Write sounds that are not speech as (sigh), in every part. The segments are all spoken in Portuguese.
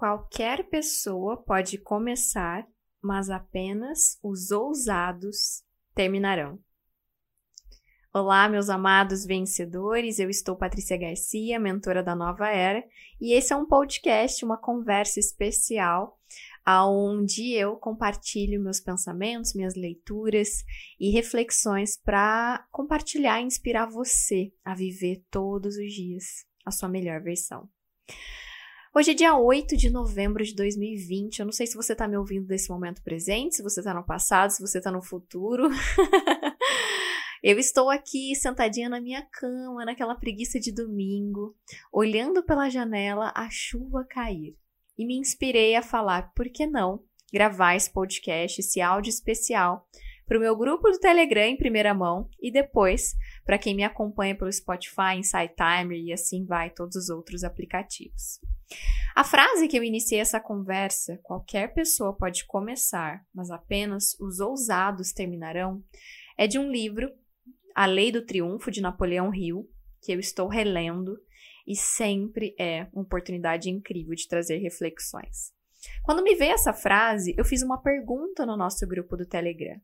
Qualquer pessoa pode começar, mas apenas os ousados terminarão. Olá, meus amados vencedores. Eu estou Patrícia Garcia, mentora da Nova Era, e esse é um podcast, uma conversa especial onde eu compartilho meus pensamentos, minhas leituras e reflexões para compartilhar e inspirar você a viver todos os dias a sua melhor versão. Hoje é dia 8 de novembro de 2020. Eu não sei se você está me ouvindo nesse momento presente, se você está no passado, se você está no futuro. (laughs) Eu estou aqui sentadinha na minha cama, naquela preguiça de domingo, olhando pela janela a chuva cair. E me inspirei a falar, por que não gravar esse podcast, esse áudio especial, para o meu grupo do Telegram em primeira mão e depois para quem me acompanha pelo Spotify, Insight Timer e assim vai todos os outros aplicativos. A frase que eu iniciei essa conversa, qualquer pessoa pode começar, mas apenas os ousados terminarão, é de um livro, A Lei do Triunfo, de Napoleão Hill, que eu estou relendo e sempre é uma oportunidade incrível de trazer reflexões. Quando me veio essa frase, eu fiz uma pergunta no nosso grupo do Telegram.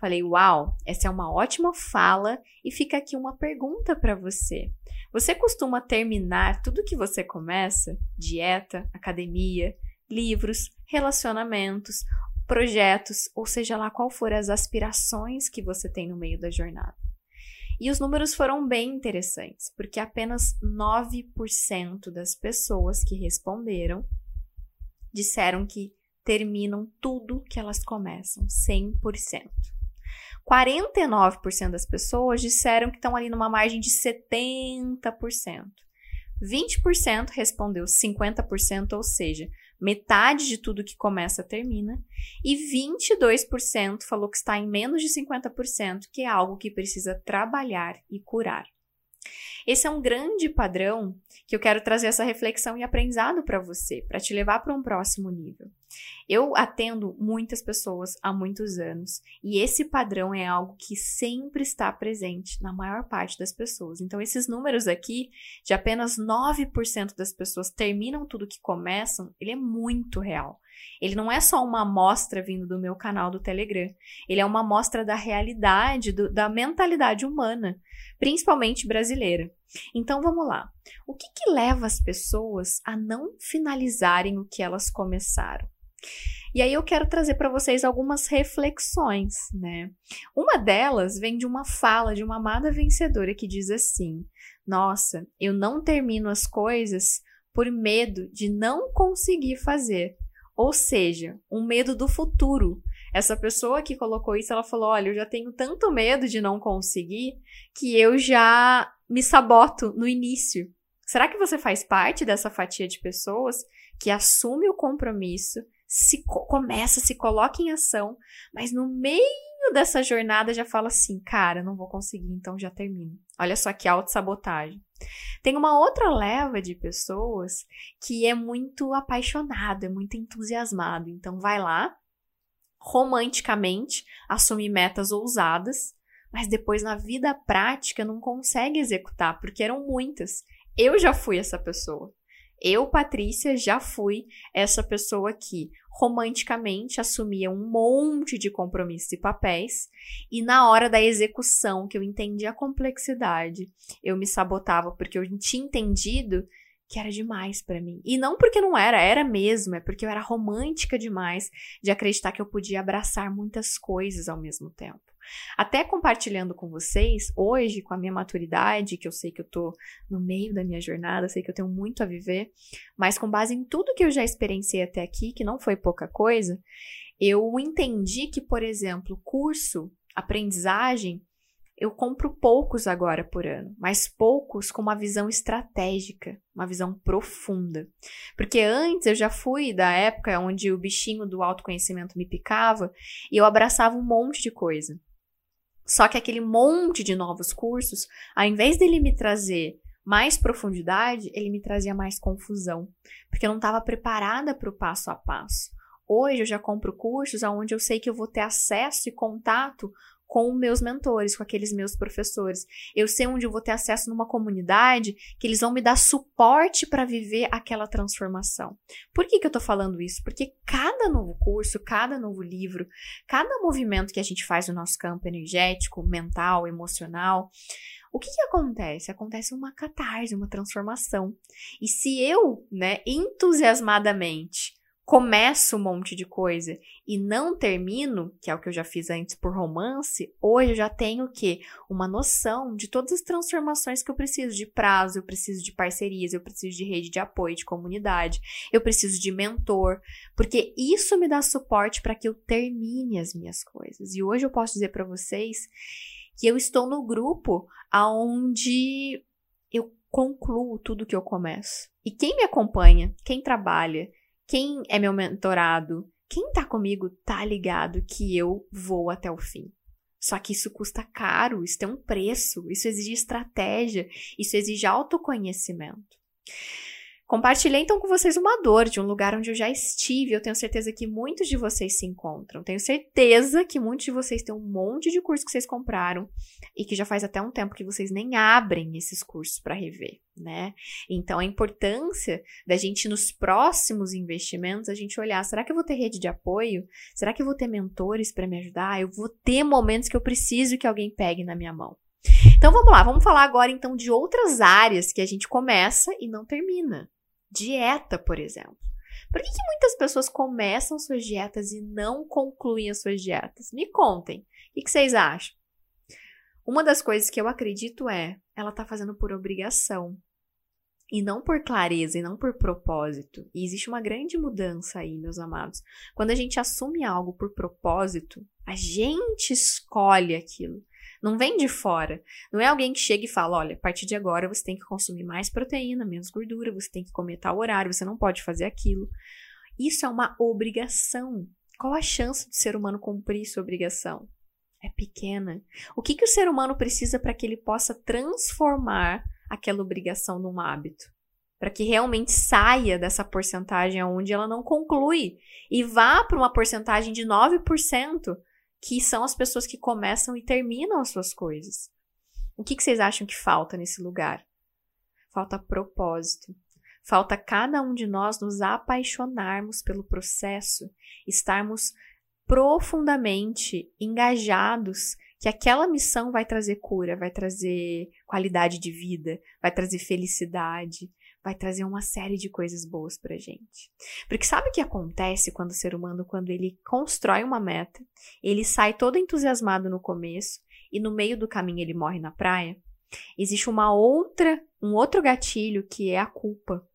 Falei, uau, essa é uma ótima fala e fica aqui uma pergunta para você. Você costuma terminar tudo que você começa? Dieta, academia, livros, relacionamentos, projetos, ou seja lá qual for as aspirações que você tem no meio da jornada. E os números foram bem interessantes, porque apenas 9% das pessoas que responderam disseram que terminam tudo que elas começam, 100%. 49% das pessoas disseram que estão ali numa margem de 70%. 20% respondeu 50%, ou seja, metade de tudo que começa termina, e 22% falou que está em menos de 50%, que é algo que precisa trabalhar e curar. Esse é um grande padrão que eu quero trazer essa reflexão e aprendizado para você, para te levar para um próximo nível. Eu atendo muitas pessoas há muitos anos e esse padrão é algo que sempre está presente na maior parte das pessoas. Então, esses números aqui, de apenas 9% das pessoas terminam tudo que começam, ele é muito real. Ele não é só uma amostra vindo do meu canal do Telegram. Ele é uma amostra da realidade, do, da mentalidade humana, principalmente brasileira. Então vamos lá. O que, que leva as pessoas a não finalizarem o que elas começaram? E aí eu quero trazer para vocês algumas reflexões, né? Uma delas vem de uma fala de uma amada vencedora que diz assim: Nossa, eu não termino as coisas por medo de não conseguir fazer. Ou seja, um medo do futuro. Essa pessoa que colocou isso, ela falou: Olha, eu já tenho tanto medo de não conseguir que eu já me saboto no início. Será que você faz parte dessa fatia de pessoas que assume o compromisso, se começa, se coloca em ação, mas no meio dessa jornada já fala assim: cara, não vou conseguir, então já termino. Olha só que autossabotagem. Tem uma outra leva de pessoas que é muito apaixonado, é muito entusiasmado. Então vai lá, romanticamente, assume metas ousadas, mas depois na vida prática não consegue executar, porque eram muitas. Eu já fui essa pessoa. Eu, Patrícia, já fui essa pessoa que romanticamente assumia um monte de compromissos e papéis, e na hora da execução, que eu entendi a complexidade, eu me sabotava porque eu tinha entendido que era demais para mim. E não porque não era, era mesmo, é porque eu era romântica demais de acreditar que eu podia abraçar muitas coisas ao mesmo tempo. Até compartilhando com vocês, hoje, com a minha maturidade, que eu sei que eu tô no meio da minha jornada, sei que eu tenho muito a viver, mas com base em tudo que eu já experienciei até aqui, que não foi pouca coisa, eu entendi que, por exemplo, curso, aprendizagem, eu compro poucos agora por ano, mas poucos com uma visão estratégica, uma visão profunda. Porque antes eu já fui da época onde o bichinho do autoconhecimento me picava e eu abraçava um monte de coisa. Só que aquele monte de novos cursos, ao invés dele me trazer mais profundidade, ele me trazia mais confusão, porque eu não estava preparada para o passo a passo. Hoje eu já compro cursos onde eu sei que eu vou ter acesso e contato com meus mentores, com aqueles meus professores. Eu sei onde eu vou ter acesso numa comunidade que eles vão me dar suporte para viver aquela transformação. Por que, que eu tô falando isso? Porque cada novo curso, cada novo livro, cada movimento que a gente faz no nosso campo energético, mental, emocional, o que, que acontece? Acontece uma catarse, uma transformação. E se eu, né, entusiasmadamente começo um monte de coisa e não termino, que é o que eu já fiz antes por romance, hoje eu já tenho o quê? Uma noção de todas as transformações que eu preciso de prazo, eu preciso de parcerias, eu preciso de rede de apoio, de comunidade, eu preciso de mentor, porque isso me dá suporte para que eu termine as minhas coisas. E hoje eu posso dizer para vocês que eu estou no grupo aonde eu concluo tudo que eu começo. E quem me acompanha, quem trabalha, quem é meu mentorado, quem tá comigo tá ligado que eu vou até o fim. Só que isso custa caro, isso tem um preço, isso exige estratégia, isso exige autoconhecimento. Compartilhei então com vocês uma dor de um lugar onde eu já estive. Eu tenho certeza que muitos de vocês se encontram. Tenho certeza que muitos de vocês têm um monte de curso que vocês compraram e que já faz até um tempo que vocês nem abrem esses cursos para rever, né? Então a importância da gente nos próximos investimentos a gente olhar, será que eu vou ter rede de apoio? Será que eu vou ter mentores para me ajudar? Eu vou ter momentos que eu preciso que alguém pegue na minha mão. Então vamos lá, vamos falar agora então de outras áreas que a gente começa e não termina. Dieta, por exemplo. Por que, que muitas pessoas começam suas dietas e não concluem as suas dietas? Me contem. O que, vocês acham? Uma das coisas que eu acredito é ela tá fazendo por obrigação e não por clareza e não por propósito. E existe uma grande mudança aí, meus amados. Quando a gente assume algo por propósito, a gente escolhe aquilo. Não vem de fora. Não é alguém que chega e fala: olha, a partir de agora você tem que consumir mais proteína, menos gordura, você tem que comer tal horário, você não pode fazer aquilo. Isso é uma obrigação. Qual a chance de ser humano cumprir sua obrigação? É pequena. O que, que o ser humano precisa para que ele possa transformar aquela obrigação num hábito? Para que realmente saia dessa porcentagem onde ela não conclui e vá para uma porcentagem de 9%, que são as pessoas que começam e terminam as suas coisas. O que, que vocês acham que falta nesse lugar? Falta propósito. Falta cada um de nós nos apaixonarmos pelo processo, estarmos profundamente engajados que aquela missão vai trazer cura, vai trazer qualidade de vida, vai trazer felicidade, vai trazer uma série de coisas boas pra gente. Porque sabe o que acontece quando o ser humano, quando ele constrói uma meta, ele sai todo entusiasmado no começo e no meio do caminho ele morre na praia? Existe uma outra, um outro gatilho que é a culpa.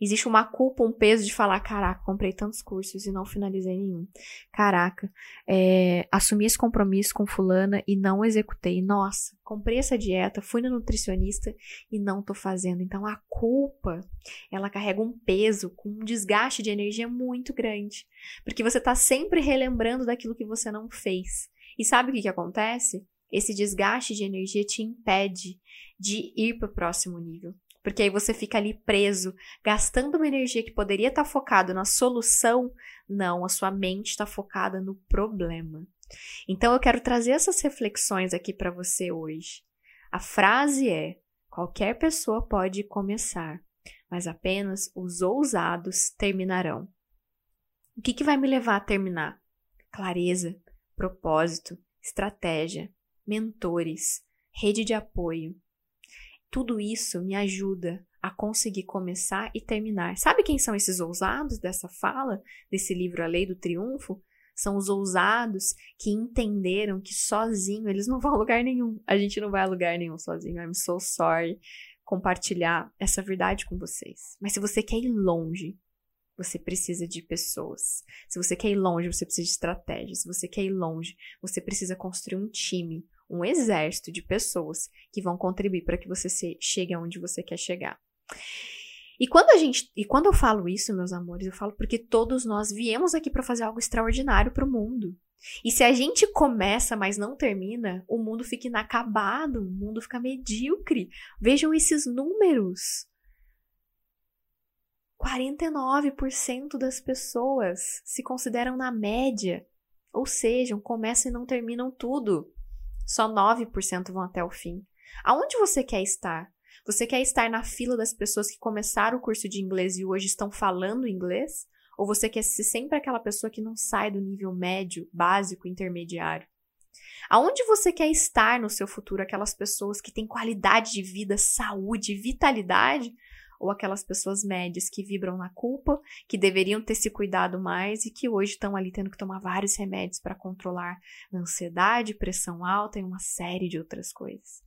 Existe uma culpa, um peso de falar: caraca, comprei tantos cursos e não finalizei nenhum. Caraca, é, assumi esse compromisso com Fulana e não executei. Nossa, comprei essa dieta, fui no nutricionista e não tô fazendo. Então a culpa, ela carrega um peso, com um desgaste de energia muito grande. Porque você tá sempre relembrando daquilo que você não fez. E sabe o que, que acontece? Esse desgaste de energia te impede de ir para o próximo nível. Porque aí você fica ali preso, gastando uma energia que poderia estar tá focada na solução. Não, a sua mente está focada no problema. Então eu quero trazer essas reflexões aqui para você hoje. A frase é: qualquer pessoa pode começar, mas apenas os ousados terminarão. O que, que vai me levar a terminar? Clareza, propósito, estratégia, mentores, rede de apoio, tudo isso me ajuda a conseguir começar e terminar. Sabe quem são esses ousados dessa fala, desse livro A Lei do Triunfo? São os ousados que entenderam que sozinho eles não vão a lugar nenhum. A gente não vai a lugar nenhum sozinho. I'm so sorry compartilhar essa verdade com vocês. Mas se você quer ir longe, você precisa de pessoas. Se você quer ir longe, você precisa de estratégia. Se você quer ir longe, você precisa construir um time, um exército de pessoas que vão contribuir para que você chegue aonde você quer chegar. E quando a gente, e quando eu falo isso, meus amores, eu falo porque todos nós viemos aqui para fazer algo extraordinário para o mundo. E se a gente começa, mas não termina, o mundo fica inacabado, o mundo fica medíocre. Vejam esses números. 49% das pessoas se consideram na média, ou seja, começam e não terminam tudo. Só 9% vão até o fim. Aonde você quer estar? Você quer estar na fila das pessoas que começaram o curso de inglês e hoje estão falando inglês? Ou você quer ser sempre aquela pessoa que não sai do nível médio, básico, intermediário? Aonde você quer estar no seu futuro? Aquelas pessoas que têm qualidade de vida, saúde, vitalidade? Ou aquelas pessoas médias que vibram na culpa, que deveriam ter se cuidado mais e que hoje estão ali tendo que tomar vários remédios para controlar ansiedade, pressão alta e uma série de outras coisas?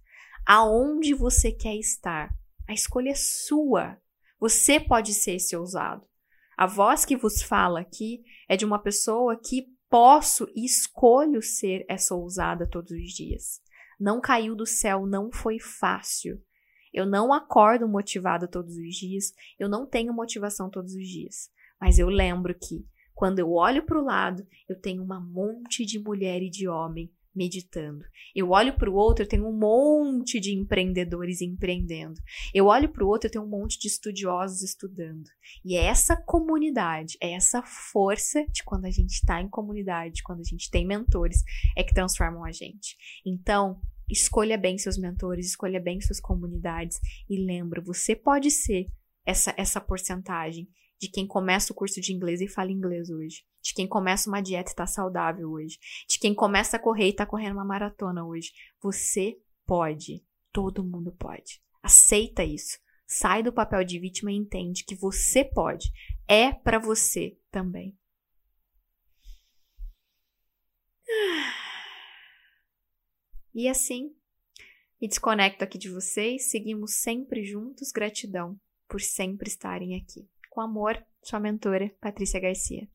Aonde você quer estar? A escolha é sua. Você pode ser esse ousado. A voz que vos fala aqui é de uma pessoa que posso e escolho ser essa ousada todos os dias. Não caiu do céu, não foi fácil. Eu não acordo motivada todos os dias, eu não tenho motivação todos os dias. Mas eu lembro que, quando eu olho para o lado, eu tenho uma monte de mulher e de homem meditando. Eu olho para o outro, eu tenho um monte de empreendedores empreendendo. Eu olho para o outro, eu tenho um monte de estudiosos estudando. E é essa comunidade, é essa força de quando a gente está em comunidade, quando a gente tem mentores, é que transformam a gente. Então, escolha bem seus mentores, escolha bem suas comunidades e lembra, você pode ser essa essa porcentagem de quem começa o curso de inglês e fala inglês hoje, de quem começa uma dieta e está saudável hoje, de quem começa a correr e está correndo uma maratona hoje. Você pode, todo mundo pode. Aceita isso. Sai do papel de vítima e entende que você pode. É para você também. (sighs) E assim, me desconecto aqui de vocês. Seguimos sempre juntos. Gratidão por sempre estarem aqui. Com amor, sua mentora, Patrícia Garcia.